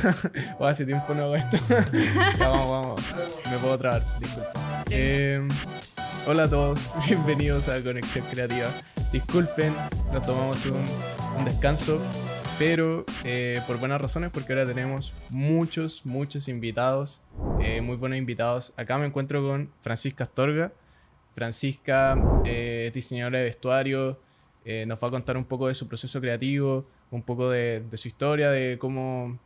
hace tiempo no hago esto. vamos, vamos. Me puedo trabar, disculpa. Eh, hola a todos, bienvenidos a Conexión Creativa. Disculpen, nos tomamos un, descanso, pero eh, por buenas razones, porque ahora tenemos muchos, muchos invitados, eh, muy buenos invitados. Acá me encuentro con Francisca Astorga. Francisca eh, es diseñadora de vestuario, nos va a contar un poco de su proceso creativo, un poco de su historia, de cómo,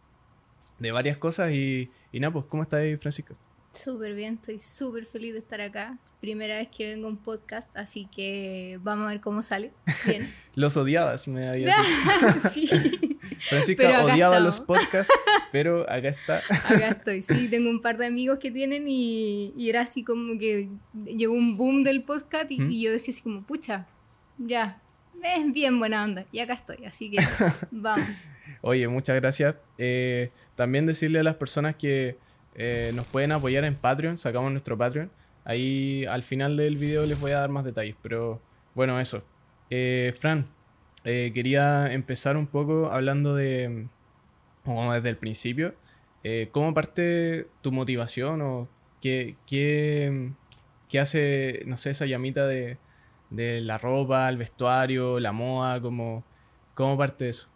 de varias cosas y, y nada, pues, ¿cómo estás ahí, Francisca? Súper bien, estoy súper feliz de estar acá. Primera vez que vengo a un podcast, así que vamos a ver cómo sale. Bien. los odiabas, me había dicho. sí. Francisca odiaba los podcasts, pero acá está. acá estoy, sí, tengo un par de amigos que tienen y, y era así como que llegó un boom del podcast y, y yo decía así como, pucha, ya, es bien buena onda. Y acá estoy, así que vamos. Oye, muchas gracias. Eh, también decirle a las personas que eh, nos pueden apoyar en Patreon, sacamos nuestro Patreon. Ahí al final del video les voy a dar más detalles, pero bueno, eso. Eh, Fran, quería empezar un poco hablando de, como desde el principio, ¿cómo parte tu motivación o qué, qué, qué hace, no sé, esa llamita de, de la ropa, el vestuario, la moda, como, ¿cómo parte eso?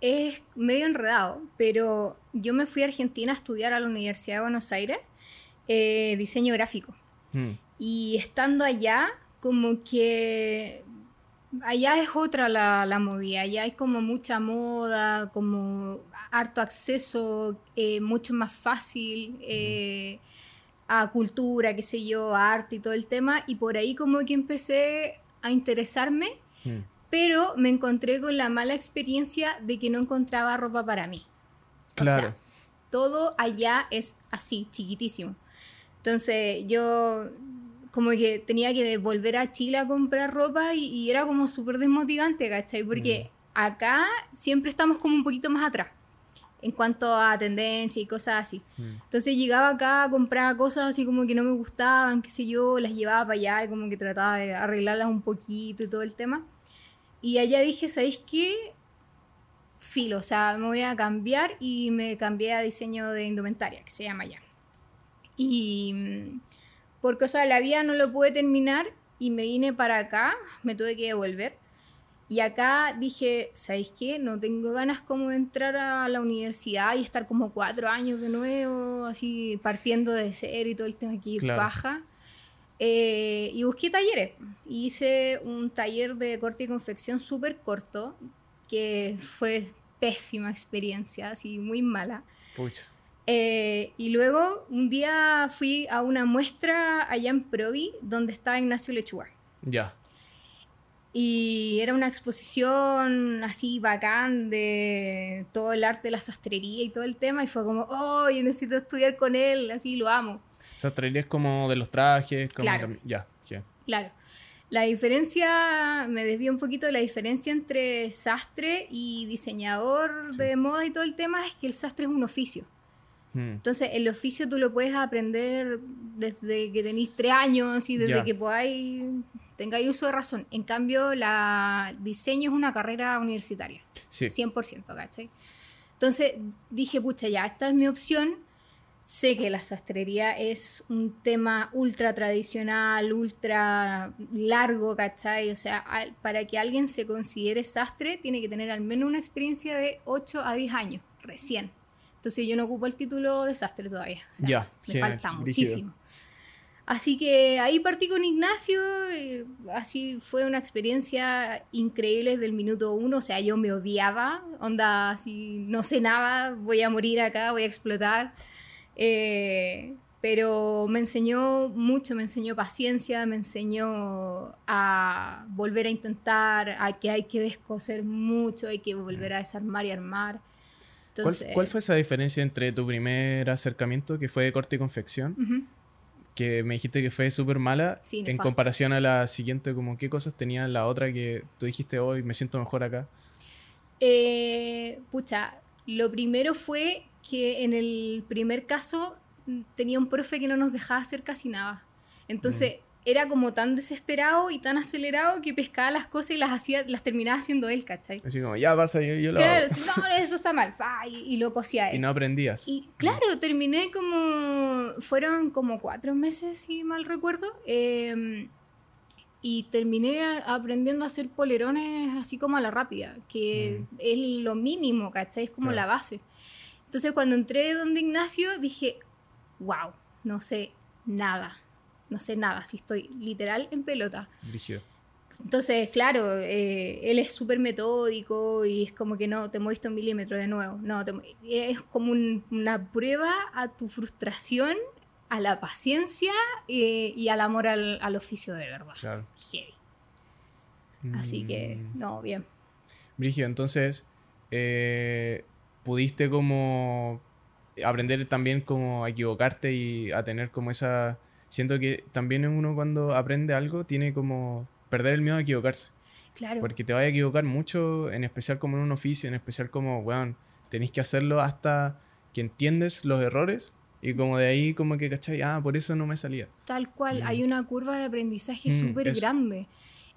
Es medio enredado, pero yo me fui a Argentina a estudiar a la Universidad de Buenos Aires eh, diseño gráfico. Hmm. Y estando allá, como que allá es otra la, la, movida, allá hay como mucha moda, como harto acceso, eh, mucho más fácil. Eh, a cultura, qué sé yo, a arte y todo el tema, y por ahí como que empecé a interesarme, mm. Pero me encontré con la mala experiencia de que no encontraba ropa para mí. Claro. O sea, todo allá es así, chiquitísimo. Entonces yo como que tenía que volver a Chile a comprar ropa y, era como súper desmotivante, ¿cachai? Porque mm. acá siempre estamos como un poquito más atrás en cuanto a tendencia y cosas así. Mm. Entonces llegaba acá, compraba cosas así como que no me gustaban, qué sé yo, las llevaba para allá y como que trataba de arreglarlas un poquito y todo el tema. Y allá dije, ¿sabéis qué? Filo, o sea, me voy a cambiar y me cambié a diseño de indumentaria, que se llama allá. Y mm, por cosa de la vida no lo pude terminar y me vine para acá, me tuve que devolver. Y acá dije, ¿sabéis qué? No tengo ganas como de entrar a la universidad y estar como cuatro años de nuevo, así partiendo de cero y todo el tema aquí baja. Eh, y busqué talleres. Hice un taller de corte y confección súper corto, que fue pésima experiencia, así muy mala. Pucha. Eh, y luego un día fui a una muestra allá en Provi, donde estaba Ignacio Lechuga. Ya. Y era una exposición así bacán de todo el arte de la sastrería y todo el tema. Y fue como, oh, yo necesito estudiar con él, así lo amo. Sastrería es como de los trajes, como claro. ya, Claro. La diferencia, me desvío un poquito de la diferencia entre sastre y diseñador de moda y todo el tema, es que el sastre es un oficio. Hmm. Entonces, el oficio tú lo puedes aprender desde que tenéis tres años y desde que podáis tengáis uso de razón. En cambio, la diseño es una carrera universitaria. Sí. 100%, ¿cachai? Entonces dije, pucha, ya, esta es mi opción. Sé que la sastrería es un tema ultra tradicional, ultra largo, ¿cachai? O sea, para que alguien se considere sastre, tiene que tener al menos una experiencia de 8 a 10 años, recién. Entonces yo no ocupo el título de sastre todavía. O sea, ya, me falta muchísimo. Así que ahí partí con Ignacio, eh, así fue una experiencia increíble desde el minuto uno, o sea, yo me odiaba, onda, así no sé nada, voy a morir acá, voy a explotar, eh, pero me enseñó mucho, me enseñó paciencia, me enseñó a volver a intentar, a que hay que descoser mucho, hay que volver a desarmar y armar. ¿Cuál, fue esa diferencia entre tu primer acercamiento, que fue de corte y confección? que me dijiste que fue súper mala en comparación a la siguiente, como qué cosas tenía la otra que tú dijiste hoy, me siento mejor acá. Eh, pucha, lo primero fue que en el primer caso tenía un profe que no nos dejaba hacer casi nada. Entonces, era como tan desesperado y tan acelerado que pescaba las cosas y las hacía, las terminaba haciendo él, ¿cachai? Así como, ya pasa, yo, yo lo Claro, hago. no, eso está mal, y, y lo cosía él. Y no aprendías. Y claro, terminé como. Fueron como cuatro meses, si mal recuerdo. eh, y terminé a- aprendiendo a hacer polerones así como a la rápida, que es lo mínimo, ¿cachai? Es como Claro. la base. Entonces, cuando entré donde Ignacio, dije: wow, no sé nada. No sé nada, si estoy literal en pelota. Brígido. Entonces, claro, eh, él es súper metódico y es como que no, te moviste un milímetro de nuevo. No, te es como un- una prueba a tu frustración, a la paciencia eh, y al amor al, al oficio de verdad. Claro. Heavy. Así que, Mm. no, bien. Brígido, entonces, eh, pudiste como aprender también como a equivocarte y a tener como esa... Siento que también uno cuando aprende algo tiene como perder el miedo a equivocarse. Claro. Porque te vaya a equivocar mucho, en especial como en un oficio, en especial como, weón, tenéis que hacerlo hasta que entiendes los errores y como de ahí como que, ¿cachai? Ah, por eso no me salía. Tal cual, hay una curva de aprendizaje Mm, súper grande.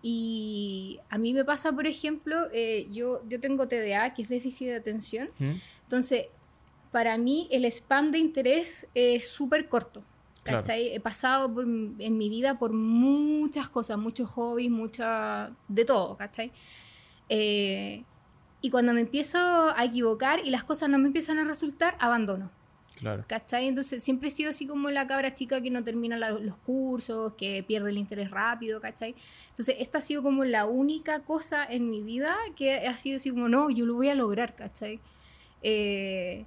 Y a mí me pasa, por ejemplo, eh, yo, yo tengo TDA, que es déficit de atención. ¿Mm? Entonces, para mí el span de interés es súper corto. Claro. He pasado por- en mi vida por muchas cosas, muchos hobbies, mucha, de todo, ¿cachai? Eh, y cuando me empiezo a equivocar y las cosas no me empiezan a resultar, abandono. Claro. ¿Cachai? Entonces siempre he sido así como la cabra chica que no termina la- los cursos, que pierde el interés rápido, ¿cachai? Entonces esta ha sido como la única cosa en mi vida que ha sido así como, no, yo lo voy a lograr, ¿cachai? Eh,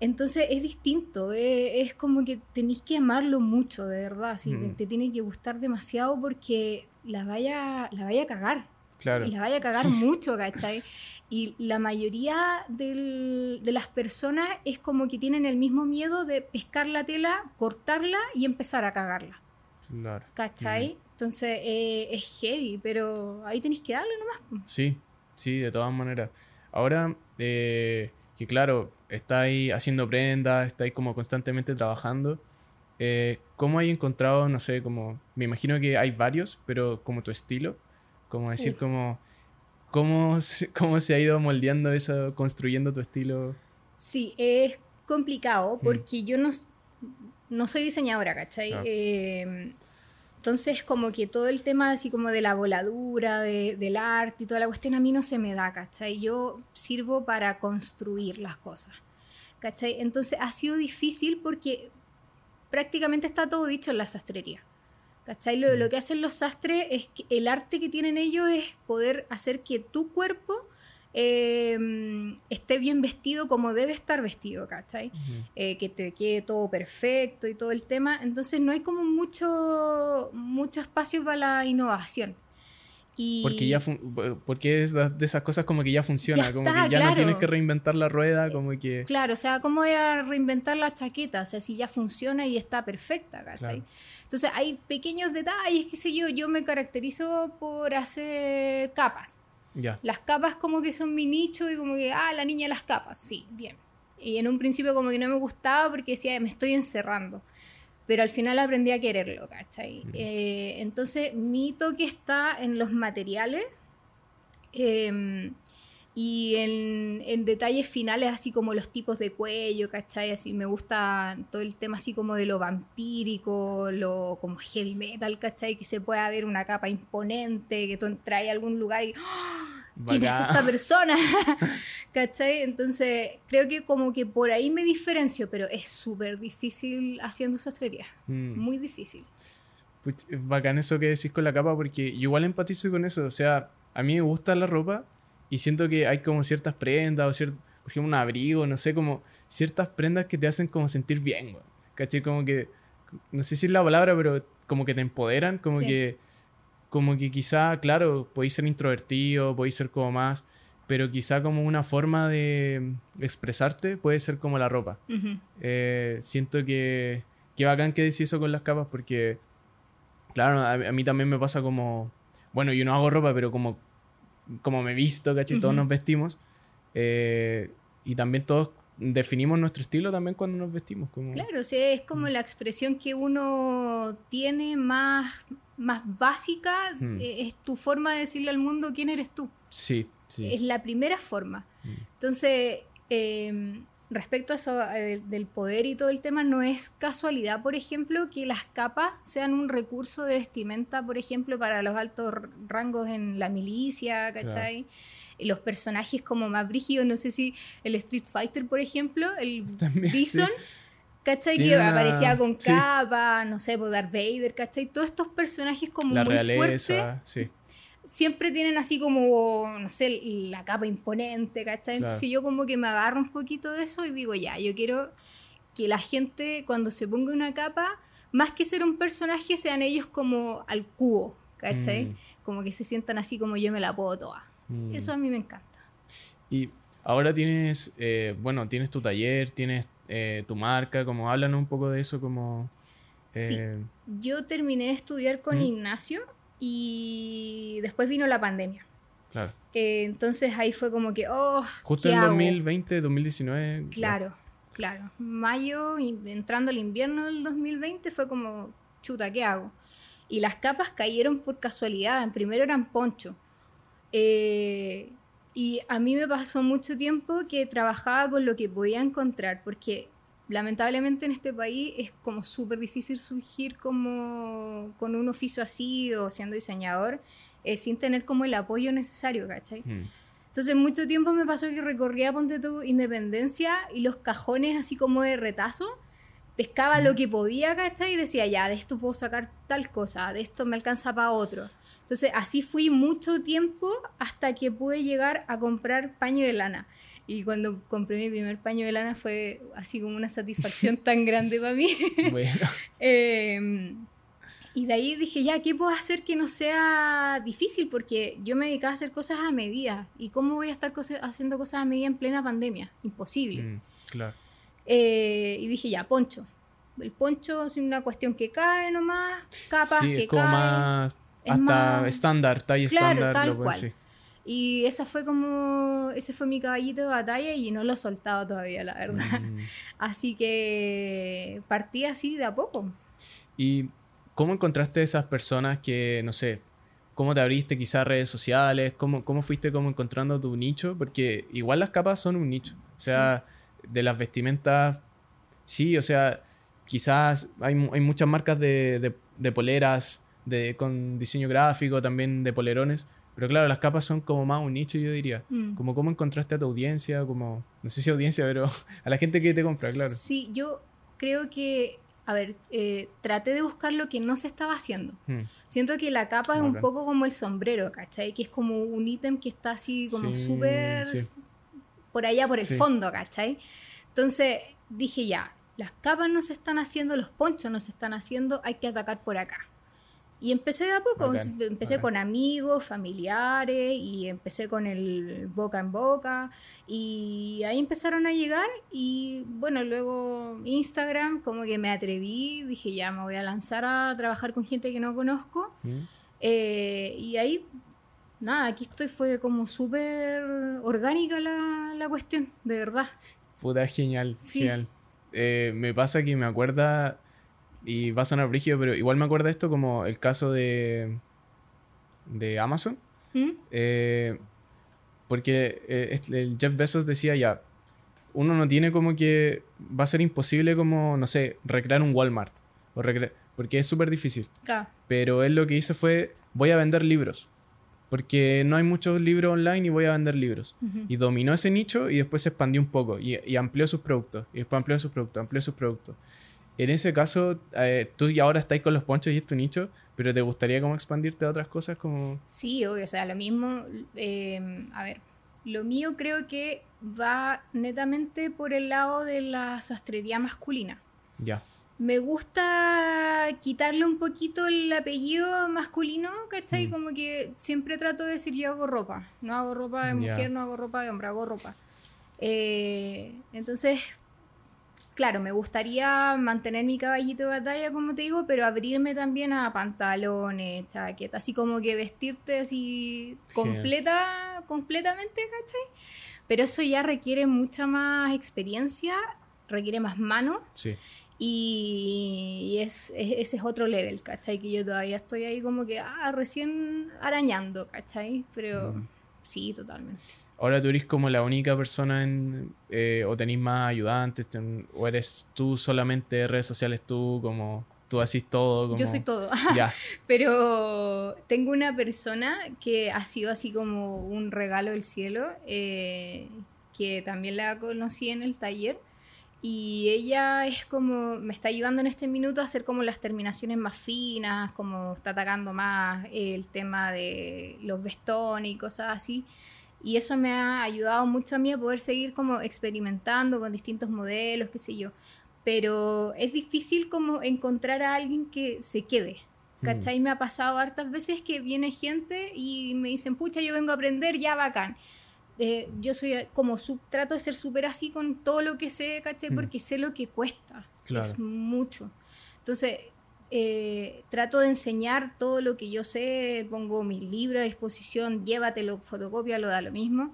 entonces es distinto, eh, es como que tenéis que amarlo mucho, de verdad, así, Mm. te, te tiene que gustar demasiado porque la vaya, la vaya a cagar. Claro. Y la vaya a cagar mucho, ¿cachai? Y la mayoría del- de las personas es como que tienen el mismo miedo de pescar la tela, cortarla y empezar a cagarla, Claro. ¿cachai? Entonces eh, es heavy, pero ahí tenéis que darle nomás. Sí, sí, de todas maneras. Ahora, eh, que claro, estáis haciendo prendas, estáis como constantemente trabajando. eh, ¿Cómo hay encontrado, no sé, como, me imagino que hay varios, pero como tu estilo? Como decir, Uf. como, ¿cómo ¿cómo se ha ido moldeando eso, construyendo tu estilo? Sí, es Mm. complicado porque yo no, no soy diseñadora, ¿cachai? Claro. Eh, entonces, como que todo el tema así como de la voladura, de- del arte y toda la cuestión a mí no se me da, ¿cachai? Yo sirvo para construir las cosas, ¿cachai? Entonces ha sido difícil porque prácticamente está todo dicho en la sastrería. ¿Cachai? Lo, Mm. lo que hacen los sastres es que el arte que tienen ellos es poder hacer que tu cuerpo eh, esté bien vestido como debe estar vestido, ¿cachai? Eh, que te quede todo perfecto y todo el tema. Entonces no hay como mucho, mucho espacio para la innovación. Y Porque ya porque es de esas cosas como que ya funciona, Ya como está, que ya no tienes que reinventar la rueda, como que... Claro, o sea, ¿cómo voy a reinventar la chaqueta? O sea, si ya funciona y está perfecta, ¿cachai? Claro. Entonces hay pequeños detalles, qué sé yo, yo me caracterizo por hacer capas. Ya, Las capas como que son mi nicho y como que, ah, la niña de las capas, sí, bien. Y en un principio como que no me gustaba porque decía, me estoy encerrando. Pero al final aprendí a quererlo, ¿cachai? Eh, entonces mi toque está en los materiales em, y en, en detalles finales, así como los tipos de cuello, ¿cachai? Así me gusta todo el tema así como de lo vampírico, lo como heavy metal, ¿cachai? Que se pueda ver una capa imponente, que tú entras a algún lugar y ¡ah! ¿quién es esta persona? ¿Cachai? Entonces creo que como que por ahí me diferencio, pero es súper difícil haciendo sastrería. Mm. Muy difícil. Puch, es bacán eso que decís con la capa porque yo igual empatizo con eso. O sea, a mí me gusta la ropa y siento que hay como ciertas prendas o cierto, por ejemplo, un abrigo, no sé, como ciertas prendas que te hacen como sentir bien, güey. ¿Cachai? Como que, no sé si es la palabra, pero como que te empoderan, como Sí. que, como que quizá, claro, podéis ser introvertido, podéis ser como más, pero quizá como una forma de expresarte puede ser como la ropa. Eh, siento que, que bacán que decís eso con las capas porque, claro, a, a mí también me pasa como, bueno, yo no hago ropa, pero como, como me visto, ¿cachai? Todos nos vestimos. eh, y también todos definimos nuestro estilo también cuando nos vestimos. Como... Claro, o sea, es como mm. la expresión que uno tiene más, más básica, mm. eh, es tu forma de decirle al mundo quién eres tú. Sí, sí. Es la primera forma. Mm. Entonces, em, respecto a eso eh, del poder y todo el tema, no es casualidad, por ejemplo, que las capas sean un recurso de vestimenta, por ejemplo, para los altos rangos en la milicia, ¿cachai? los personajes como más brígidos, no sé si el Street Fighter, por ejemplo, el Bison, ¿cachai? Que aparecía con capa, no sé, por Darth Vader, ¿cachai? Todos estos personajes como muy realeza, fuertes. Siempre tienen así como, no sé, la capa imponente, ¿cachai? Entonces yo como que me agarro un poquito de eso y digo, ya, yo quiero que la gente cuando se ponga una capa, más que ser un personaje, sean ellos como al cubo, ¿cachai? Mm. Como que se sientan así como yo me la puedo toda. Mm. Eso a mí me encanta. Y ahora tienes, eh, bueno, tienes tu taller, tienes eh, tu marca, como hablan un poco de eso, como... sí, eh, yo terminé de estudiar con ¿Mm? Ignacio y después vino la pandemia. Claro. entonces ahí fue como que, oh, Justo en 2020, 2019. Claro, claro. Mayo, entrando el invierno del 2020, fue como, chuta, ¿qué hago? Y las capas cayeron por casualidad. En primero eran poncho. Eh, y a mí me pasó mucho tiempo que trabajaba con lo que podía encontrar, porque lamentablemente en este país es como súper difícil surgir como con un oficio así o siendo diseñador eh, sin tener como el apoyo necesario, ¿cachai? Mm. Entonces mucho tiempo me pasó que recorría Ponte tu Independencia y los cajones así como de retazo, pescaba lo mm. que podía, ¿cachai? Y decía, ya, de esto puedo sacar tal cosa, de esto me alcanza para otro. Entonces así fui mucho tiempo hasta que pude llegar a comprar paño de lana. Y cuando compré mi primer paño de lana fue así como una satisfacción tan grande para mí. Bueno. Em, y de ahí dije, ya, ¿qué puedo hacer que no sea difícil? Porque yo me dedicaba a hacer cosas a medida. ¿Y cómo voy a estar haciendo cosas a medida en plena pandemia? Imposible. Mm, claro. Eh, y dije, ya, poncho. El poncho es una cuestión que cae nomás, capas que caen hasta estándar, talla estándar. Tal cual. Y esa fue como, ese fue mi caballito de batalla y no lo he soltado todavía, la verdad. Mm. Así que partí así de a poco. ¿Y cómo encontraste esas personas que, no sé, cómo te abriste quizás redes sociales? ¿Cómo, cómo fuiste como encontrando tu nicho? Porque igual las capas son un nicho. O sea, de las vestimentas, sí, o sea, quizás hay, hay muchas marcas de, de, de poleras de, con diseño gráfico, también de polerones. Pero claro, las capas son como más un nicho, yo diría. Mm. Como cómo encontraste a tu audiencia, como, no sé si audiencia, pero a la gente que te compra, claro. Sí, yo creo que, a ver, eh, traté de buscar lo que no se estaba haciendo. Mm. Siento que la capa es un poco como el sombrero, ¿cachai? Que es como un ítem que está así como súper por allá, por el fondo, ¿cachai? Entonces dije ya, las capas no se están haciendo, los ponchos no se están haciendo, hay que atacar por acá. Y empecé de a poco, empecé con amigos, familiares y empecé con el boca en boca y ahí empezaron a llegar y bueno, luego Instagram como que me atreví, dije ya me voy a lanzar a trabajar con gente que no conozco mm. eh, y ahí nada, aquí estoy, fue como súper orgánica la, la, cuestión, de verdad. Puta, genial, genial. Eh, me pasa que me acuerda y va a sonar brígido, pero igual me acuerda esto como el caso de, de Amazon. ¿Mm? Eh, porque eh, el Jeff Bezos decía ya, uno no tiene como que va a ser imposible como, no sé, recrear un Walmart. O porque es súper difícil. Pero él lo que hizo fue, voy a vender libros. Porque no hay muchos libros online y voy a vender libros. Y dominó ese nicho y después se expandió un poco y, y amplió sus productos. Y después amplió sus productos, amplió sus productos. En ese caso, eh, tú y ahora estáis con los ponchos y es tu nicho, pero ¿te gustaría como expandirte a otras cosas como...? Sí, obvio, o sea, lo mismo, em, a ver, lo mío creo que va netamente por el lado de la sastrería masculina. Ya. Me gusta quitarle un poquito el apellido masculino, ¿cachai? Mm. Como que siempre trato de decir yo hago ropa. No hago ropa de mujer, no hago ropa de hombre, hago ropa. Eh, entonces, claro, me gustaría mantener mi caballito de batalla, como te digo, pero abrirme también a pantalones, chaquetas, así como que vestirte así completa, completamente, ¿cachai? Pero eso ya requiere mucha más experiencia, requiere más manos. Sí. Y, es, ese es otro level, ¿cachai? Que yo todavía estoy ahí como que, ah, recién arañando, ¿cachai? Pero sí, totalmente. Ahora tú eres como la única persona en, eh, o tenéis más ayudantes, o eres tú solamente redes sociales, tú como tú haces todo. Yo soy todo. Ya. Pero tengo una persona que ha sido así como un regalo del cielo, eh, que también la conocí en el taller. Y ella es como, me está ayudando en este minuto a hacer como las terminaciones más finas, como está atacando más el tema de los vestones y cosas así. Y eso me ha ayudado mucho a mí a poder seguir como experimentando con distintos modelos, qué sé yo. Pero es difícil como encontrar a alguien que se quede. Mm. ¿Cachai? Me ha pasado hartas veces que viene gente y me dicen, pucha, yo vengo a aprender, ya bacán. Eh, yo soy como, trato de ser súper así con todo lo que sé, ¿cachai? Mm. Porque sé lo que cuesta. Es mucho. Entonces, eh, trato de enseñar todo lo que yo sé, pongo mi libro a disposición, llévatelo, fotocopia, lo da lo mismo,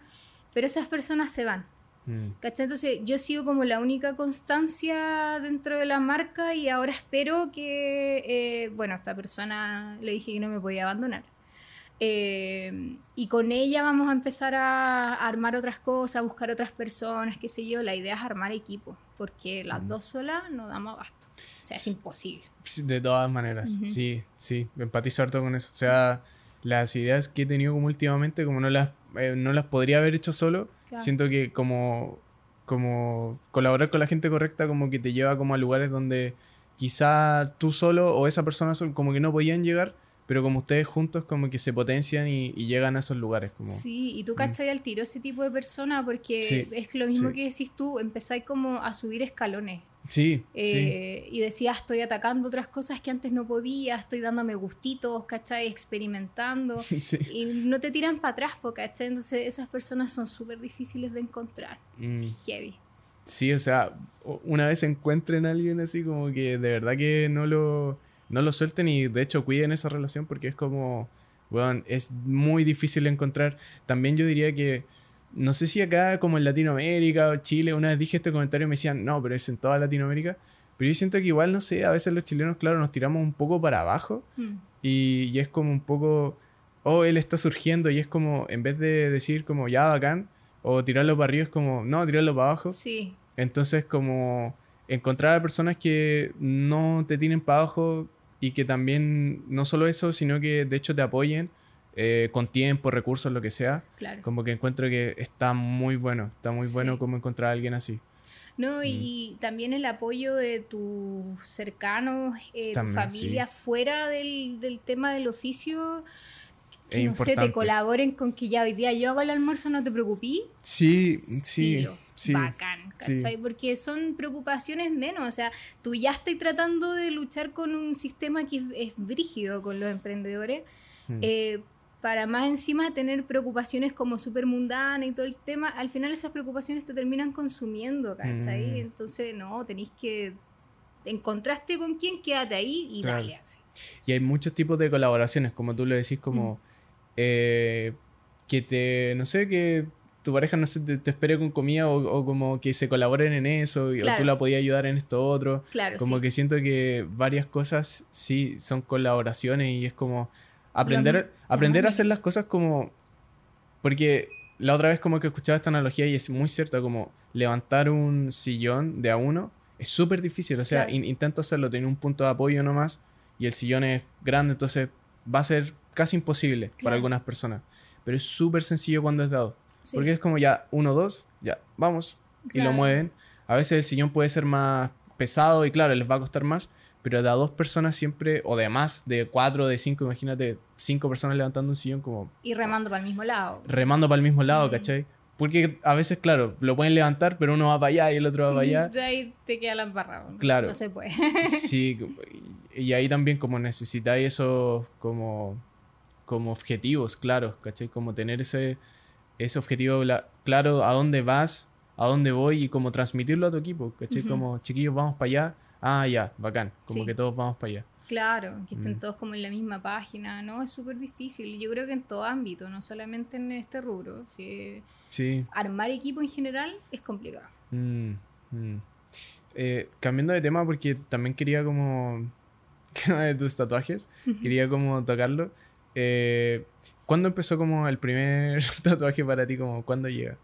pero esas personas se van. Mm. Entonces yo sigo como la única constancia dentro de la marca y ahora espero que, eh, bueno, esta persona le dije que no me podía abandonar. Eh, y con ella vamos a empezar a, armar otras cosas, a buscar otras personas, qué sé yo. La idea es armar equipo, porque las dos solas no damos abasto. O sea, es imposible. De todas maneras, sí, sí, empatizo harto con eso. O sea, las ideas que he tenido como últimamente, como no las, eh, no las podría haber hecho solo, siento que como, como colaborar con la gente correcta como que te lleva como a lugares donde quizá tú solo o esa persona como que no podían llegar pero como ustedes juntos como que se potencian y, llegan a esos lugares. Como, sí, y tú mm. cachai al tiro ese tipo de persona porque es lo mismo que decís tú, empezáis como a subir escalones. Sí, eh, Y decías, estoy atacando otras cosas que antes no podía, estoy dándome gustitos, ¿cachai? Experimentando. Y no te tiran para atrás, ¿cachai? Entonces esas personas son súper difíciles de encontrar. Mm. Heavy. Sí, o sea, una vez encuentren a alguien así como que de verdad que no lo no lo suelten y de hecho cuiden esa relación porque es como, bueno, es muy difícil encontrar. También yo diría que, no sé si acá como en Latinoamérica o Chile, una vez dije este comentario y me decían, no, pero es en toda Latinoamérica. Pero yo siento que igual, no sé, a veces los chilenos, claro, nos tiramos un poco para abajo mm. y, es como un poco, oh, él está surgiendo y es como, en vez de decir como, ya, bacán, o tirarlo para arriba, es como, no, tirarlo para abajo. Sí. Entonces, como encontrar a personas que no te tienen para abajo y que también, no solo eso, sino que de hecho te apoyen eh, con tiempo, recursos, lo que sea. Claro. Como que encuentro que está muy bueno, está muy bueno como encontrar a alguien así. No, y, mm. también el apoyo de tus cercanos, eh, tu familia fuera del, del tema del oficio que no sé, te colaboren con que ya hoy día yo hago el almuerzo, no te preocupes. Sí, sí. sí bacán, ¿cachai? Porque son preocupaciones menos. O sea, tú ya estás tratando de luchar con un sistema que es, brígido con los emprendedores. Mm. Eh, para más encima tener preocupaciones como súper mundanas y todo el tema, al final esas preocupaciones te terminan consumiendo, ¿cachai? Mm. Entonces, no, tenéis que. Encontraste con quién, quédate ahí y dale así. Y hay muchos tipos de colaboraciones, como tú lo decís, como. Mm. Eh, que te, no sé, que tu pareja no sé, te, espere con comida o, como que se colaboren en eso o tú la podías ayudar en esto otro. Claro, como que siento que varias cosas sí son colaboraciones y es como aprender, aprender a hacer las cosas como... Porque la otra vez como que escuchaba esta analogía y es muy cierta, como levantar un sillón de a uno es súper difícil, o sea, intento hacerlo, tener un punto de apoyo nomás y el sillón es grande, entonces va a ser casi imposible para algunas personas. Pero es súper sencillo cuando es dado. Porque es como ya, uno, dos, ya, vamos. Y lo mueven. A veces el sillón puede ser más pesado y claro, les va a costar más. Pero de a dos personas siempre, o de más, de cuatro, de cinco, imagínate, cinco personas levantando un sillón como... Y remando para el mismo lado. Remando para el mismo lado, ¿cachai? Porque a veces, claro, lo pueden levantar, pero uno va para allá y el otro va para allá. Y ahí te queda la embarrada. Claro. No se puede. sí, y ahí también como necesitáis eso como como objetivos claros, ¿cachai? Como tener ese, ese objetivo claro a dónde vas, a dónde voy y como transmitirlo a tu equipo, ¿cachai? Como chiquillos, vamos para allá, ah, ya, bacán, como que todos vamos para allá. Claro, que estén mm. todos como en la misma página, ¿no? Es súper difícil. Yo creo que en todo ámbito, no solamente en este rubro. Sí. Armar equipo en general es complicado. Mm, mm. Eh, cambiando de tema, porque también quería como... de tus tatuajes, quería como tocarlo. Eh, ¿Cuándo empezó como el primer tatuaje para ti? Como, ¿Cuándo llega?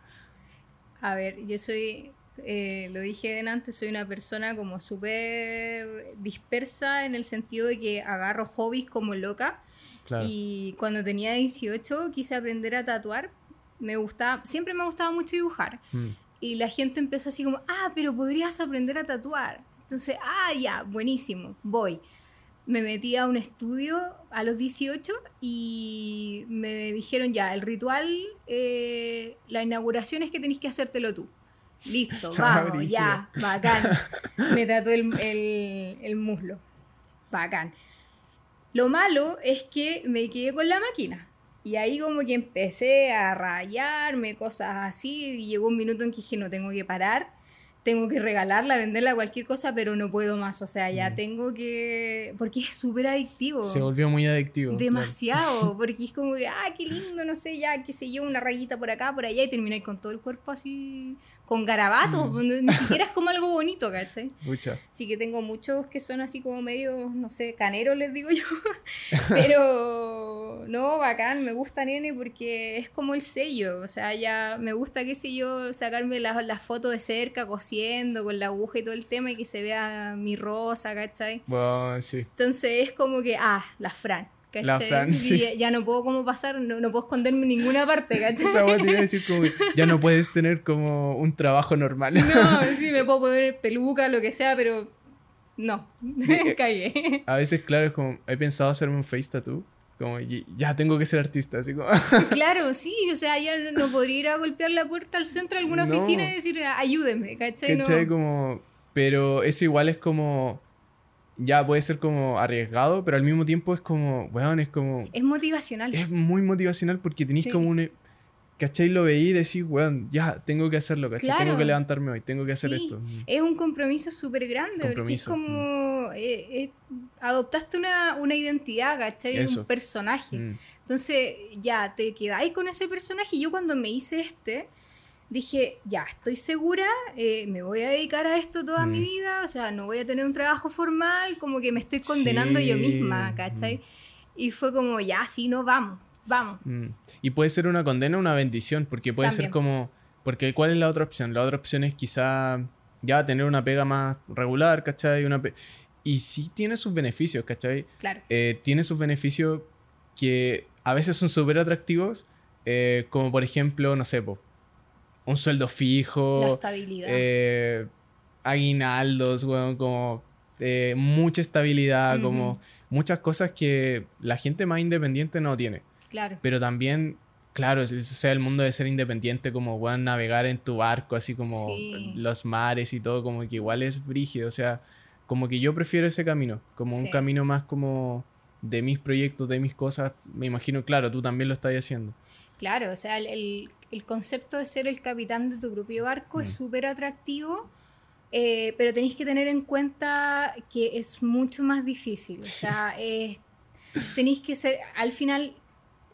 A ver, yo soy eh, lo dije antes, soy una persona como súper dispersa en el sentido de que agarro hobbies como loca. Y cuando tenía 18 quise aprender a tatuar. Me gustaba, siempre me gustaba mucho dibujar. Mm. Y la gente empezó así como, ah, pero podrías aprender a tatuar. Entonces, ah, ya, buenísimo, voy. Me metí a un estudio a los 18 y me dijeron ya, el ritual, eh, la inauguración es que tenéis que hacértelo tú. Listo, vamos, ya, bacán. Me trató el, el, muslo. Bacán. Lo malo es que me quedé con la máquina. Y ahí como que empecé a rayarme, cosas así. Y llegó un minuto en que dije, no tengo que parar tengo que regalarla, venderla, cualquier cosa, pero no puedo más. O sea, ya mm. tengo que. Porque es súper adictivo. Se volvió muy adictivo. Demasiado. Porque es como que, ah, qué lindo, no sé, ya, qué sé yo, una rayita por acá, por allá, y termináis con todo el cuerpo así con garabatos, mm. ni siquiera es como algo bonito, ¿cachai? Mucha. Sí que tengo muchos que son así como medio, no sé, caneros les digo yo, pero no, bacán, me gusta Nene porque es como el sello, o sea, ya me gusta, qué sé yo, sacarme las la fotos de cerca, cosiendo, con la aguja y todo el tema y que se vea mi rosa, ¿cachai? Bueno, sí. Entonces es como que, ah, la Fran. La ya, no puedo como pasar, no, no puedo esconderme en ninguna parte, ¿cachai? Esa te iba a decir como ya no puedes tener como un trabajo normal. No, sí, me puedo poner peluca, lo que sea, pero no, sí, cagué. A veces, claro, es como, he pensado hacerme un face tattoo. Como, ya tengo que ser artista, así como... Claro, sí, o sea, ya no podría ir a golpear la puerta al centro de alguna oficina y decir, ayúdeme, ¿cachai? ¿Cachai? Como... Pero eso igual es como ya puede ser como arriesgado, pero al mismo tiempo es como, weón, es como... Es motivacional. Es muy motivacional porque tenéis como un... ¿Cachai? Lo veí y decís, weón, ya, tengo que hacerlo, ¿cachai? Tengo que levantarme hoy, tengo que hacer esto. Es un compromiso súper grande, porque es como... Mm. Eh, eh, adoptaste una, una, identidad, ¿cachai? Un personaje. Mm. Entonces, ya, te quedáis con ese personaje. Yo cuando me hice este dije, ya, estoy segura, eh, me voy a dedicar a esto toda mi mm. vida, o sea, no voy a tener un trabajo formal, como que me estoy condenando yo misma, ¿cachai? Mm. Y fue como, ya, sí, no, vamos, vamos. Mm. Y puede ser una condena o una bendición, porque puede ser como, porque ¿cuál es la otra opción? La otra opción es quizá ya tener una pega más regular, ¿cachai? Una y sí tiene sus beneficios, ¿cachai? Claro. Eh, tiene sus beneficios que a veces son súper atractivos, eh, como por ejemplo, no sé, pues un sueldo fijo. La estabilidad. Eh, aguinaldos, bueno, como eh, mucha estabilidad, como muchas cosas que la gente más independiente no tiene. Claro. Pero también, claro, o sea, el mundo de ser independiente, como, bueno, navegar en tu barco, así como los mares y todo, como que igual es brígido, o sea, como que yo prefiero ese camino, como un camino más como de mis proyectos, de mis cosas, me imagino, claro, tú también lo estás haciendo. Claro, o sea, el, el concepto de ser el capitán de tu propio barco es mm. súper atractivo, eh, pero tenéis que tener en cuenta que es mucho más difícil. O sea, tenéis que ser, al final,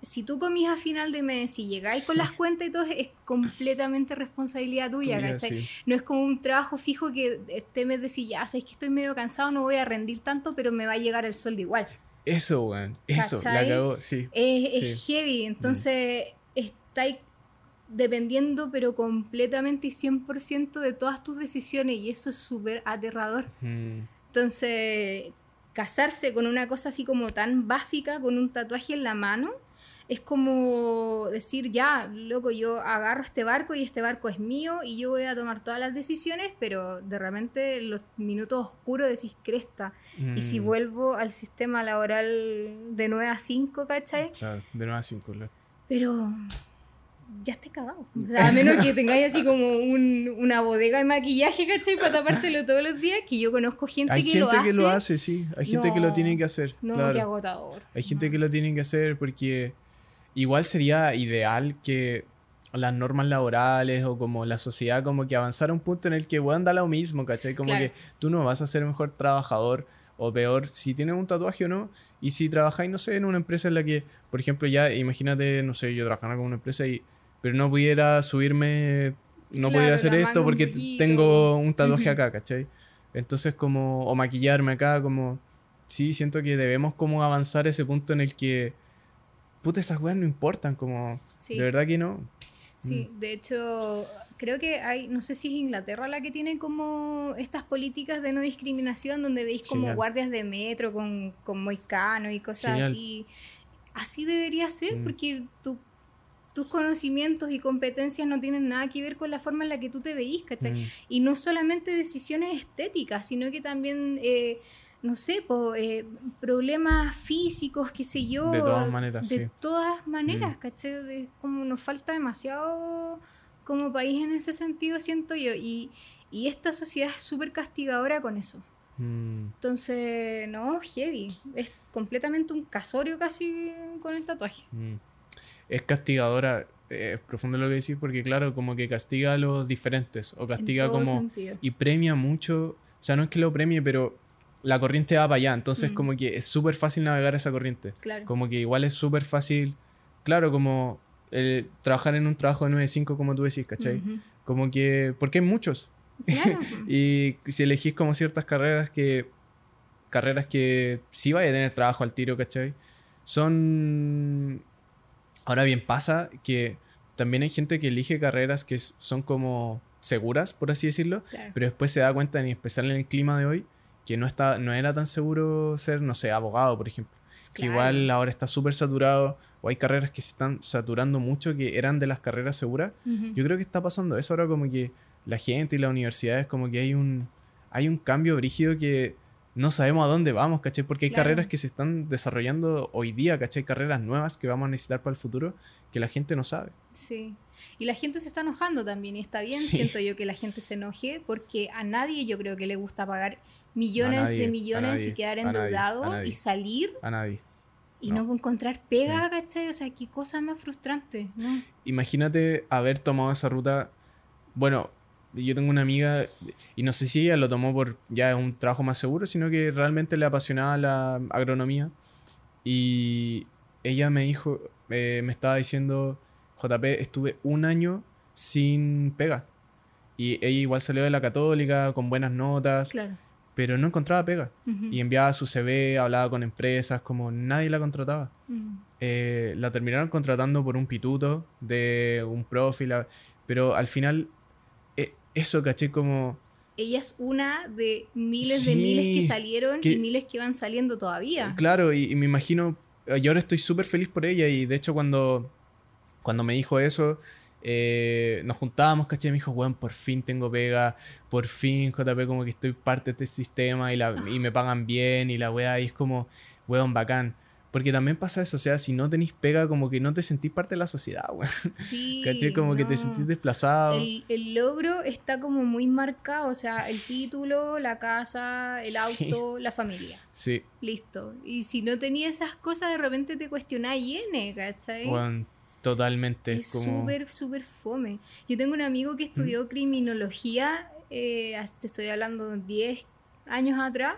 si tú comís a final de mes y llegáis con las cuentas y todo, es completamente responsabilidad tuya, ¿cachai? No es como un trabajo fijo que este mes decís, ya, sabes que estoy medio cansado, no voy a rendir tanto, pero me va a llegar el sueldo igual. Eso, weón. Eso, la cago, sí. Es, heavy, entonces mm. estáis dependiendo pero completamente y 100% de todas tus decisiones y eso es súper aterrador. Mm. Entonces, casarse con una cosa así como tan básica, con un tatuaje en la mano, es como decir, ya, loco, yo agarro este barco y este barco es mío y yo voy a tomar todas las decisiones, pero de repente en los minutos oscuros decís cresta. Y si mm. vuelvo al sistema laboral de 9 a 5, ¿cachai? Claro, de 9 a 5, claro. Pero ya esté cagado. a menos que tengáis así como un, una bodega de maquillaje, ¿cachai? Para tapártelo todos los días, que yo conozco gente que lo hace. Hay gente que lo hace, sí. Hay gente que lo tiene que hacer. No, claro. qué agotador. Hay gente que lo tiene que hacer porque igual sería ideal que las normas laborales o como la sociedad como que avanzara a un punto en el que, bueno, da lo mismo, ¿cachai? Como que tú no vas a ser mejor trabajador o peor, si tienes un tatuaje o no, y si trabajáis, no sé, en una empresa en la que, por ejemplo, ya imagínate, no sé, yo trabajando con una empresa y, pero no pudiera subirme, no pudiera hacer esto porque tengo un tatuaje acá, ¿cachai? Entonces como, o maquillarme acá, como, sí, siento que debemos como avanzar ese punto en el que, puta, esas weas no importan, como, de verdad que no. Sí, mm. de hecho, creo que hay, no sé si es Inglaterra la que tiene como estas políticas de no discriminación, donde veis como guardias de metro con, con moicano y cosas así. Así debería ser, mm. porque tus conocimientos y competencias no tienen nada que ver con la forma en la que tú te veís, ¿cachai? Mm. Y no solamente decisiones estéticas, sino que también... Eh, no sé, eh, problemas físicos, qué sé yo. De todas maneras, De todas maneras, ¿cachai? como nos falta demasiado como país en ese sentido, siento yo. Y, esta sociedad es súper castigadora con eso. Mm. Entonces, no, heavy. Es completamente un casorio casi con el tatuaje. Mm. Es castigadora, es profundo lo que decís, porque claro, como que castiga a los diferentes, o castiga como... Y premia mucho, o sea, no es que lo premie, pero la corriente va para allá, entonces mm. como que es súper fácil navegar esa corriente. Como que igual es súper fácil, claro, como el trabajar en un trabajo de 9-5 como tú decís, ¿cachai? Como que, porque hay muchos. y si elegís como ciertas carreras que, carreras que sí vaya a tener trabajo al tiro, ¿cachai? Son... Ahora bien, pasa que también hay gente que elige carreras que son como seguras, por así decirlo, pero después se da cuenta, en especial en el clima de hoy, que no, está, no era tan seguro ser, no sé, abogado, por ejemplo. Que igual ahora está súper saturado o hay carreras que se están saturando mucho que eran de las carreras seguras. Yo creo que está pasando eso ahora como que la gente y las universidades como que hay un, hay un cambio brígido que no sabemos a dónde vamos, ¿cachai? Porque hay carreras que se están desarrollando hoy día, ¿cachai? Carreras nuevas que vamos a necesitar para el futuro que la gente no sabe. Sí. Y la gente se está enojando también y está bien, siento yo que la gente se enoje porque a nadie yo creo que le gusta pagar millones de millones y quedar endeudado y salir. A nadie. Y no, encontrar pega, ¿cachai? O sea, qué cosa más frustrante, ¿no? Imagínate haber tomado esa ruta. Bueno, yo tengo una amiga, y no sé si ella lo tomó por ya un trabajo más seguro, sino que realmente le apasionaba la agronomía. Y ella me dijo, eh, me estaba diciendo, JP, estuve un año sin pega. Y ella igual salió de la católica con buenas notas. Claro pero no encontraba pega. Y enviaba su CV, hablaba con empresas, como nadie la contrataba. Eh, la terminaron contratando por un pituto de un profil, pero al final, eh, eso caché como... Ella es una de miles de miles que salieron y miles que van saliendo todavía. Claro, y, me imagino, yo ahora estoy súper feliz por ella y de hecho cuando, cuando me dijo eso, eh, nos juntábamos, ¿cachai? Me dijo, weón, por fin tengo pega, por fin, JP, como que estoy parte de este sistema y, la, y me pagan bien y la weá, y es como, weón, bacán. Porque también pasa eso, o sea, si no tenéis pega, como que no te sentís parte de la sociedad, weón. Sí. ¿Cachai? Como que te sentís desplazado. El, logro está como muy marcado, o sea, el título, la casa, el auto, la familia. Sí. Listo. Y si no tenías esas cosas, de repente te cuestionás y ¿cachai? Weón, Totalmente. Es súper, súper fome. Yo tengo un amigo que estudió criminología, eh, te estoy hablando de 10 años atrás,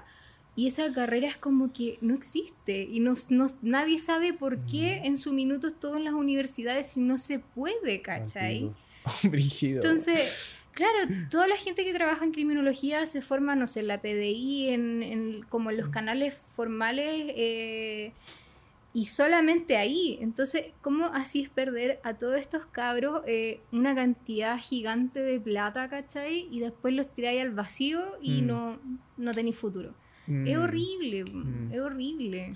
y esa carrera es como que no existe. Y no, nadie sabe por qué en su minuto todo en las universidades si no se puede, ¿cachai? Entonces, claro, toda la gente que trabaja en criminología se forma, no sé, en la PDI, en, como en los canales formales. Eh, y solamente ahí. Entonces, ¿cómo así es perder a todos estos cabros eh, una cantidad gigante de plata, ¿cachai? Y después los tiráis al vacío y mm. no, no tenéis futuro. Es mm. horrible, mm. es horrible.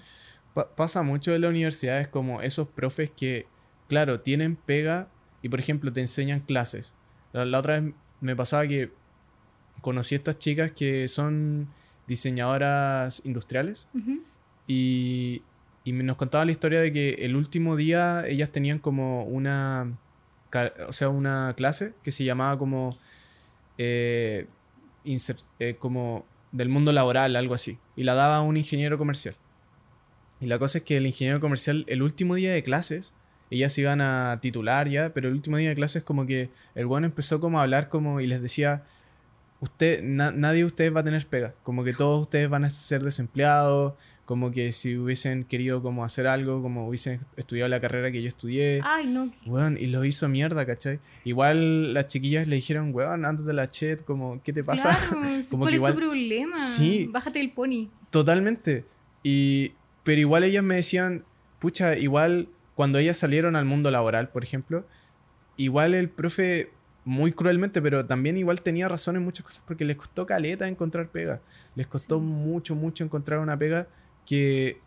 pasa mucho en las universidades como esos profes que, claro, tienen pega y, por ejemplo, te enseñan clases. La, otra vez me pasaba que conocí a estas chicas que son diseñadoras industriales y y nos contaba la historia de que el último día ellas tenían como una, o sea, una clase que se llamaba como, eh, eh, como del mundo laboral, algo así. Y la daba un ingeniero comercial. Y la cosa es que el ingeniero comercial, el último día de clases, ellas iban a titular ya, pero el último día de clases como que el bueno empezó como a hablar como y les decía, usted, nadie de ustedes va a tener pega. Como que todos ustedes van a ser desempleados, como que si hubiesen querido como hacer algo, como hubiesen estudiado la carrera que yo estudié. Ay, no. Weón, y lo hizo mierda, ¿cachai? Igual las chiquillas le dijeron, weón, antes de la chat, como, ¿qué te pasa? como ¿Cuál es tu problema? Sí. Bájate el pony. Totalmente. Y, pero igual ellas me decían, pucha, igual cuando ellas salieron al mundo laboral, por ejemplo, igual el profe muy cruelmente, pero también igual tenía razón en muchas cosas porque les costó caleta encontrar pega. Les costó mucho, mucho encontrar una pega que,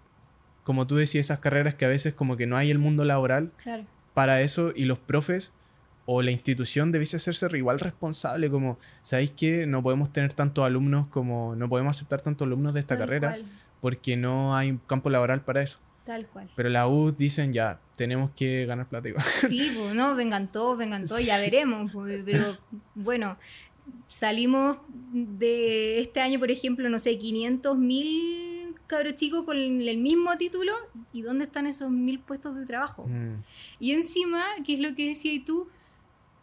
como tú decías, esas carreras que a veces como que no hay el mundo laboral para eso y los profes o la institución debiese hacerse igual responsable como, ¿sabéis que no podemos tener tantos alumnos como, no podemos aceptar tantos alumnos de esta carrera porque no hay campo laboral para eso? Tal cual. Pero la U dicen ya, tenemos que ganar plata igual. Sí, pues no, vengan todos, vengan todos, ya veremos. Pues, pero bueno, salimos de este año, por ejemplo, no sé, 500 mil cabro chico con el mismo título y dónde están esos mil puestos de trabajo. Mm. Y encima, ¿qué es lo que decías tú?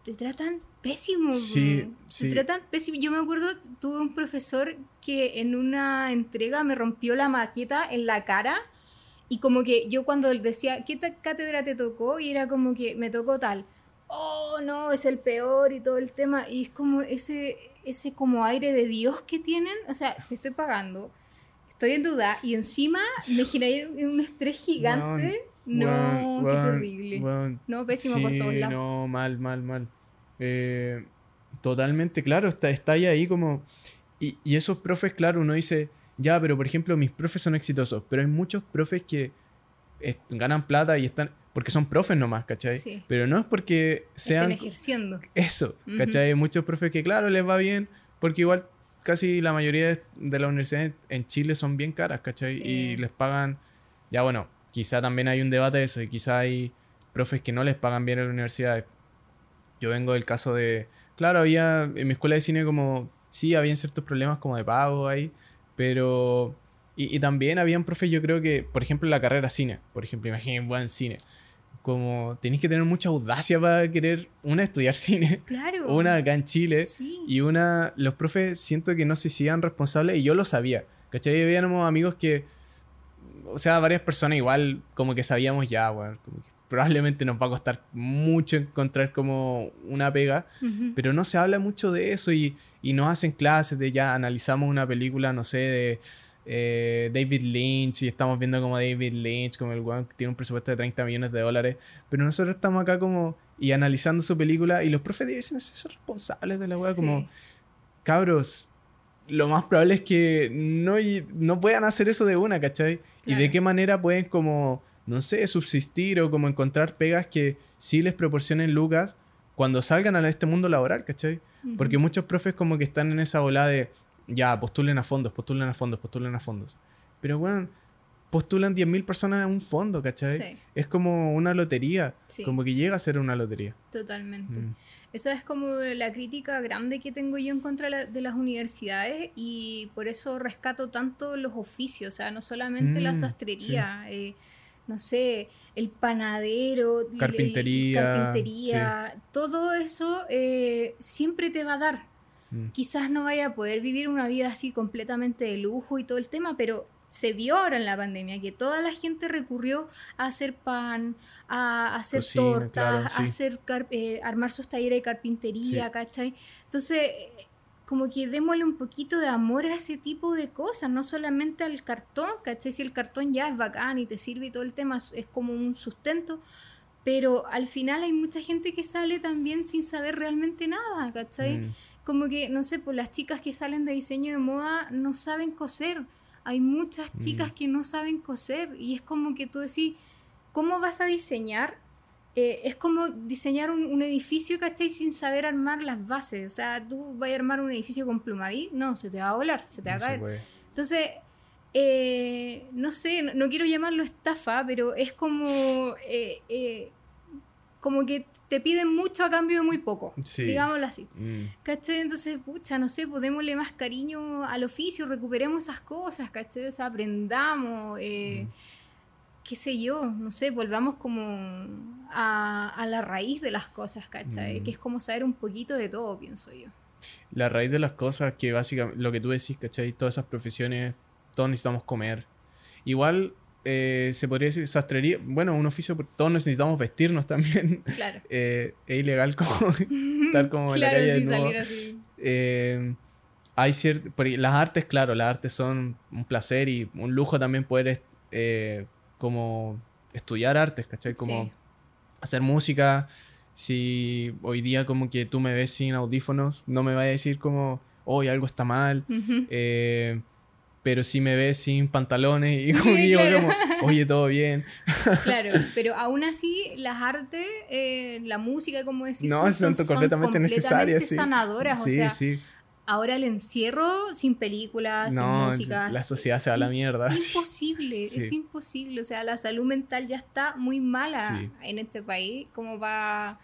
Te tratan pésimo. Sí, Te tratan pésimo. Yo me acuerdo, tuve un profesor que en una entrega me rompió la maqueta en la cara. Y como que yo cuando decía, ¿qué cátedra te tocó? Y era como que me tocó tal. Oh, no, es el peor y todo el tema. Y es como ese, ese como aire de Dios que tienen. O sea, te estoy pagando estoy en duda y encima me generé un estrés gigante. no, qué terrible. no, pésimo por todos lados. No, mal, mal, mal. Eh, totalmente, claro, está, está ahí como... Y, y, esos profes, claro, uno dice, ya, pero por ejemplo, mis profes son exitosos, pero hay muchos profes que ganan plata y están... Porque son profes nomás, ¿cachai? Sí. Pero no es porque sean... Están ejerciendo. Eso, ¿cachai? Hay muchos profes que, claro, les va bien, porque igual casi la mayoría de las universidades en Chile son bien caras, ¿cachai? Y les pagan, ya bueno, quizá también hay un debate de eso, y quizá hay profes que no les pagan bien en la universidad. Yo vengo del caso de, claro, había en mi escuela de cine como, sí, habían ciertos problemas como de pago ahí, pero... Y, y también habían profes, yo creo que, por ejemplo, la carrera cine, por ejemplo, imaginen buen cine como tenéis que tener mucha audacia para querer, una, estudiar cine, claro. una acá en Chile, y una, los profes siento que no se sigan responsables, y yo lo sabía, ¿cachai? Habíamos amigos que, o sea, varias personas igual como que sabíamos ya, bueno, probablemente nos va a costar mucho encontrar como una pega, pero no se habla mucho de eso y, y nos hacen clases de ya analizamos una película, no sé, de eh, David Lynch y estamos viendo como David Lynch, como el one que tiene un presupuesto de 30 millones de dólares, pero nosotros estamos acá como y analizando su película y los profes dicen ser responsables de la weá, como cabros, lo más probable es que no, no puedan hacer eso de una, ¿cachai? Y de qué manera pueden como, no sé, subsistir o como encontrar pegas que sí les proporcionen lucas cuando salgan a este mundo laboral, ¿cachai? Porque muchos profes como que están en esa ola de ya, postulen a fondos, postulen a fondos, postulen a fondos. Pero, bueno, postulan 10.000 personas a un fondo, ¿cachai? Es como una lotería, como que llega a ser una lotería. Totalmente. Mm. Esa es como la crítica grande que tengo yo en contra de las universidades y por eso rescato tanto los oficios, o sea, no solamente la mm, sastrería, eh, no sé, el panadero, carpintería, carpintería todo eso eh, siempre te va a dar Mm. Quizás no vaya a poder vivir una vida así completamente de lujo y todo el tema, pero se vio ahora en la pandemia que toda la gente recurrió a hacer pan, a hacer tortas, a hacer eh, armar sus talleres de carpintería, ¿cachai? Entonces, como que démosle un poquito de amor a ese tipo de cosas, no solamente al cartón, ¿cachai? Si el cartón ya es bacán y te sirve y todo el tema es como un sustento, pero al final hay mucha gente que sale también sin saber realmente nada, ¿cachai? Mm como que, no sé, pues las chicas que salen de diseño de moda no saben coser. Hay muchas mm. chicas que no saben coser y es como que tú decís, ¿cómo vas a diseñar? Eh, es como diseñar un, edificio, ¿cachai? Sin saber armar las bases. O sea, tú vas a armar un edificio con plumaví, no, se te va a volar, se te va a caer. Entonces, eh, no sé, no, quiero llamarlo estafa, pero es como eh, como que te piden mucho a cambio de muy poco, digámoslo así. Mm. ¿Cachai? Entonces, pucha, no sé, podémosle más cariño al oficio, recuperemos esas cosas, ¿cachai? O sea, aprendamos, eh, mm. qué sé yo, no sé, volvamos como a, la raíz de las cosas, ¿cachai? Mm. Que es como saber un poquito de todo, pienso yo. la raíz de las cosas, que básicamente lo que tú decís, ¿cachai? Todas esas profesiones, todos necesitamos comer. Igual eh, se podría decir sastrería, bueno, un oficio, todos necesitamos vestirnos también. Claro. Eh, es ilegal como estar como en la calle sí, salir así. Eh, hay cierto, las artes, claro, las artes son un placer y un lujo también poder como estudiar artes, ¿cachai? Como hacer música. Si hoy día como que tú me ves sin audífonos, no me va a decir como, hoy algo está mal pero si me ves sin pantalones y como, oye, todo bien. Claro, pero aún así las artes, eh, la música, como decís, no, son, completamente, necesarias. sanadoras, o sea, Ahora el encierro sin películas, sin música. La sociedad se va a la mierda. Es imposible, es imposible. O sea, la salud mental ya está muy mala en este país, como para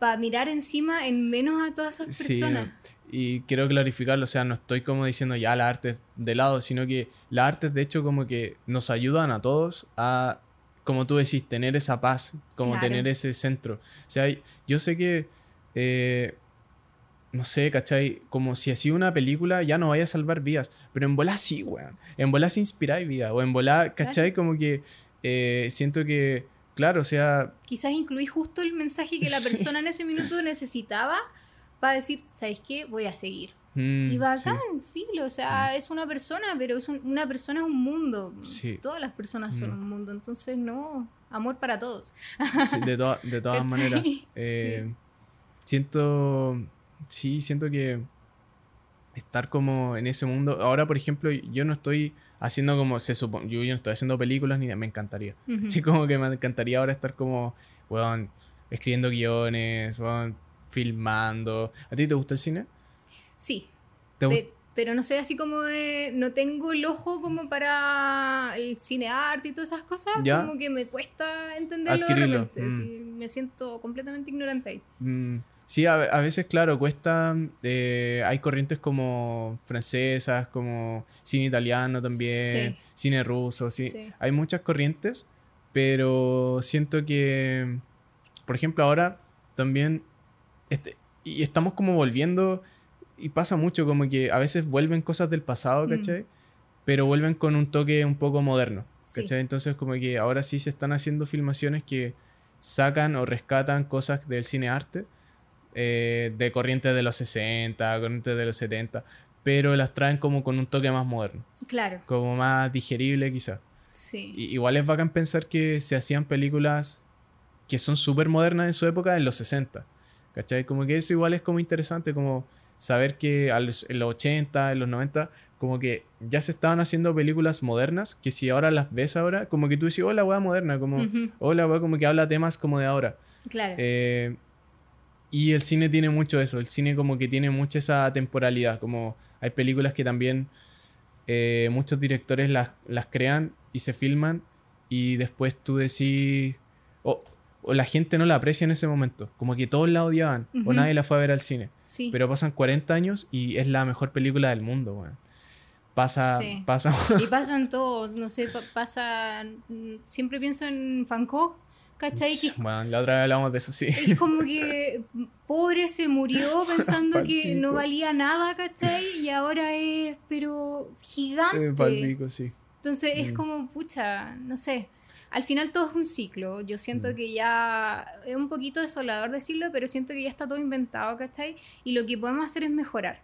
para mirar encima en menos a todas esas personas. Y quiero clarificarlo, o sea, no estoy como diciendo ya la arte de lado, sino que las artes de hecho como que nos ayudan a todos a, como tú decís, tener esa paz, como tener ese centro. O sea, yo sé que, eh, no sé, ¿cachai? Como si así una película ya no vaya a salvar vidas, pero en bola sí, weón. En bola se inspiráis vida, o en bola, ¿cachai? Como que eh, siento que, claro, o sea... Quizás incluí justo el mensaje que la persona en ese minuto necesitaba para decir, ¿sabes qué? Voy a seguir. Mm, y bacán, filo, o sea, mm. es una persona, pero es una persona es un mundo. Todas las personas son mm. un mundo, entonces no, amor para todos. de, de, todas maneras. Eh, siento, sí, siento que estar como en ese mundo, ahora por ejemplo, yo no estoy haciendo como se supone, yo, no estoy haciendo películas ni me encantaría. Sí, como que me encantaría ahora estar como, weón, escribiendo guiones, weón, filmando. ¿A ti te gusta el cine? Sí. pero no soy así como de. No tengo el ojo como para el cine arte y todas esas cosas. Como que me cuesta entenderlo de repente. Mm. me siento completamente ignorante ahí. Mm. Sí, a, veces, claro, cuesta. Eh, hay corrientes como francesas, como cine italiano también, cine ruso. Sí. Hay muchas corrientes, pero siento que. Por ejemplo, ahora también este, y estamos como volviendo, y pasa mucho como que a veces vuelven cosas del pasado, mm. ¿cachai? Pero vuelven con un toque un poco moderno, ¿cachai? Entonces como que ahora sí se están haciendo filmaciones que sacan o rescatan cosas del cine arte, eh, de corrientes de los 60, corrientes de los 70, pero las traen como con un toque más moderno. Claro. Como más digerible quizás. Sí. igual es bacán pensar que se hacían películas que son súper modernas en su época en los 60. ¿Cachai? Como que eso igual es como interesante, como saber que en los 80, en los 90, como que ya se estaban haciendo películas modernas, que si ahora las ves ahora, como que tú dices, hola, weá moderna, como, hola, weá, como que habla temas como de ahora. Claro. Eh, y el cine tiene mucho eso, el cine como que tiene mucha esa temporalidad, como hay películas que también eh, muchos directores las, las crean y se filman y después tú decís, oh, o la gente no la aprecia en ese momento. Como que todos la odiaban o nadie la fue a ver al cine. Pero pasan 40 años y es la mejor película del mundo, weón. Pasa, pasa. Y pasan todos, no sé, pasa. Siempre pienso en Van Gogh, ¿cachai? bueno, la otra vez hablamos de eso, sí. Es como que pobre se murió pensando que no valía nada, ¿cachai? Y ahora es, pero gigante. sí. Entonces es mm. como, pucha, no sé al final todo es un ciclo. Yo siento mm. que ya es un poquito desolador decirlo, pero siento que ya está todo inventado, ¿cachai? Y lo que podemos hacer es mejorar.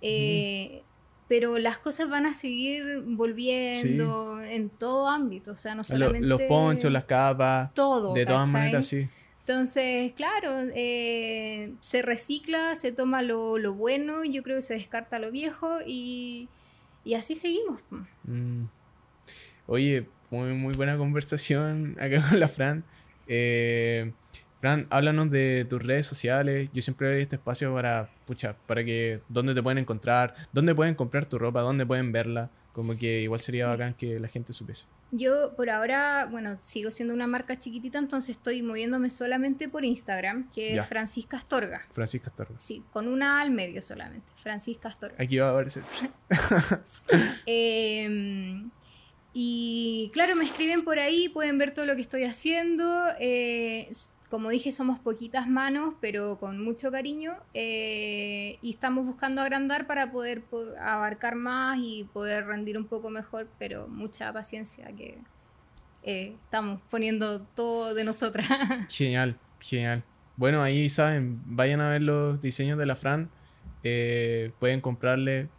Eh, pero las cosas van a seguir volviendo en todo ámbito, o sea, no solamente... Los, ponchos, las capas. Todo. De todas maneras, sí. Entonces, claro, eh, se recicla, se toma lo, lo, bueno, yo creo que se descarta lo viejo y, y así seguimos. Mm. Oye, muy, muy buena conversación acá con la Fran. Eh, Fran, háblanos de tus redes sociales. Yo siempre doy este espacio para, pucha, para que, dónde te pueden encontrar, dónde pueden comprar tu ropa, dónde pueden verla. Como que igual sería bacán que la gente supiese. Yo por ahora, bueno, sigo siendo una marca chiquitita, entonces estoy moviéndome solamente por Instagram, que es Francisca Astorga. Francisca Astorga. Sí, con una al medio solamente, Francisca Astorga. Aquí va a aparecer. eh, y claro, me escriben por ahí, pueden ver todo lo que estoy haciendo. Eh, como dije, somos poquitas manos, pero con mucho cariño. Eh, y estamos buscando agrandar para poder, abarcar más y poder rendir un poco mejor, pero mucha paciencia que eh, estamos poniendo todo de nosotras. Genial, genial. Bueno, ahí saben, vayan a ver los diseños de la Fran. Eh, pueden comprarle.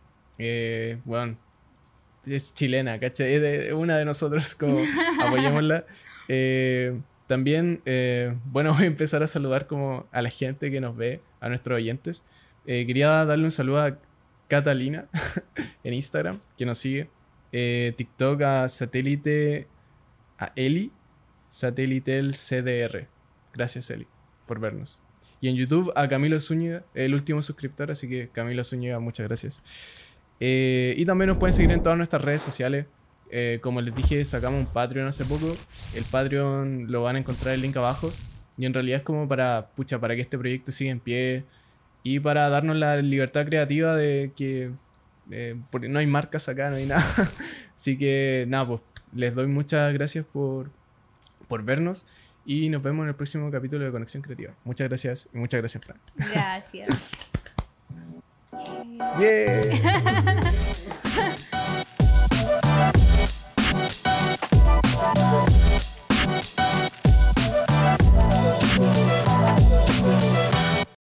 bueno, es chilena, ¿cachai? Es una de nosotros, como apoyémosla. También, eh, bueno, voy a empezar a saludar como a la gente que nos ve, a nuestros oyentes. Eh, quería darle un saludo a Catalina en Instagram, que nos sigue. Eh, TikTok a satélite, a Eli, satélite el CDR. Gracias, Eli, por vernos. Y en YouTube a Camilo Zúñiga, el último suscriptor, así que Camilo Zúñiga, muchas gracias. Y también nos pueden seguir en todas nuestras redes sociales. Eh, como les dije, sacamos un Patreon hace poco. El Patreon lo van a encontrar el link abajo. Y en realidad es como para, pucha, para que este proyecto siga en pie y para darnos la libertad creativa de que eh, porque no hay marcas acá, no hay nada. Así que nada, pues les doy muchas gracias por, por vernos y nos vemos en el próximo capítulo de Conexión Creativa. Muchas gracias y muchas gracias, Fran. Gracias. Yeah.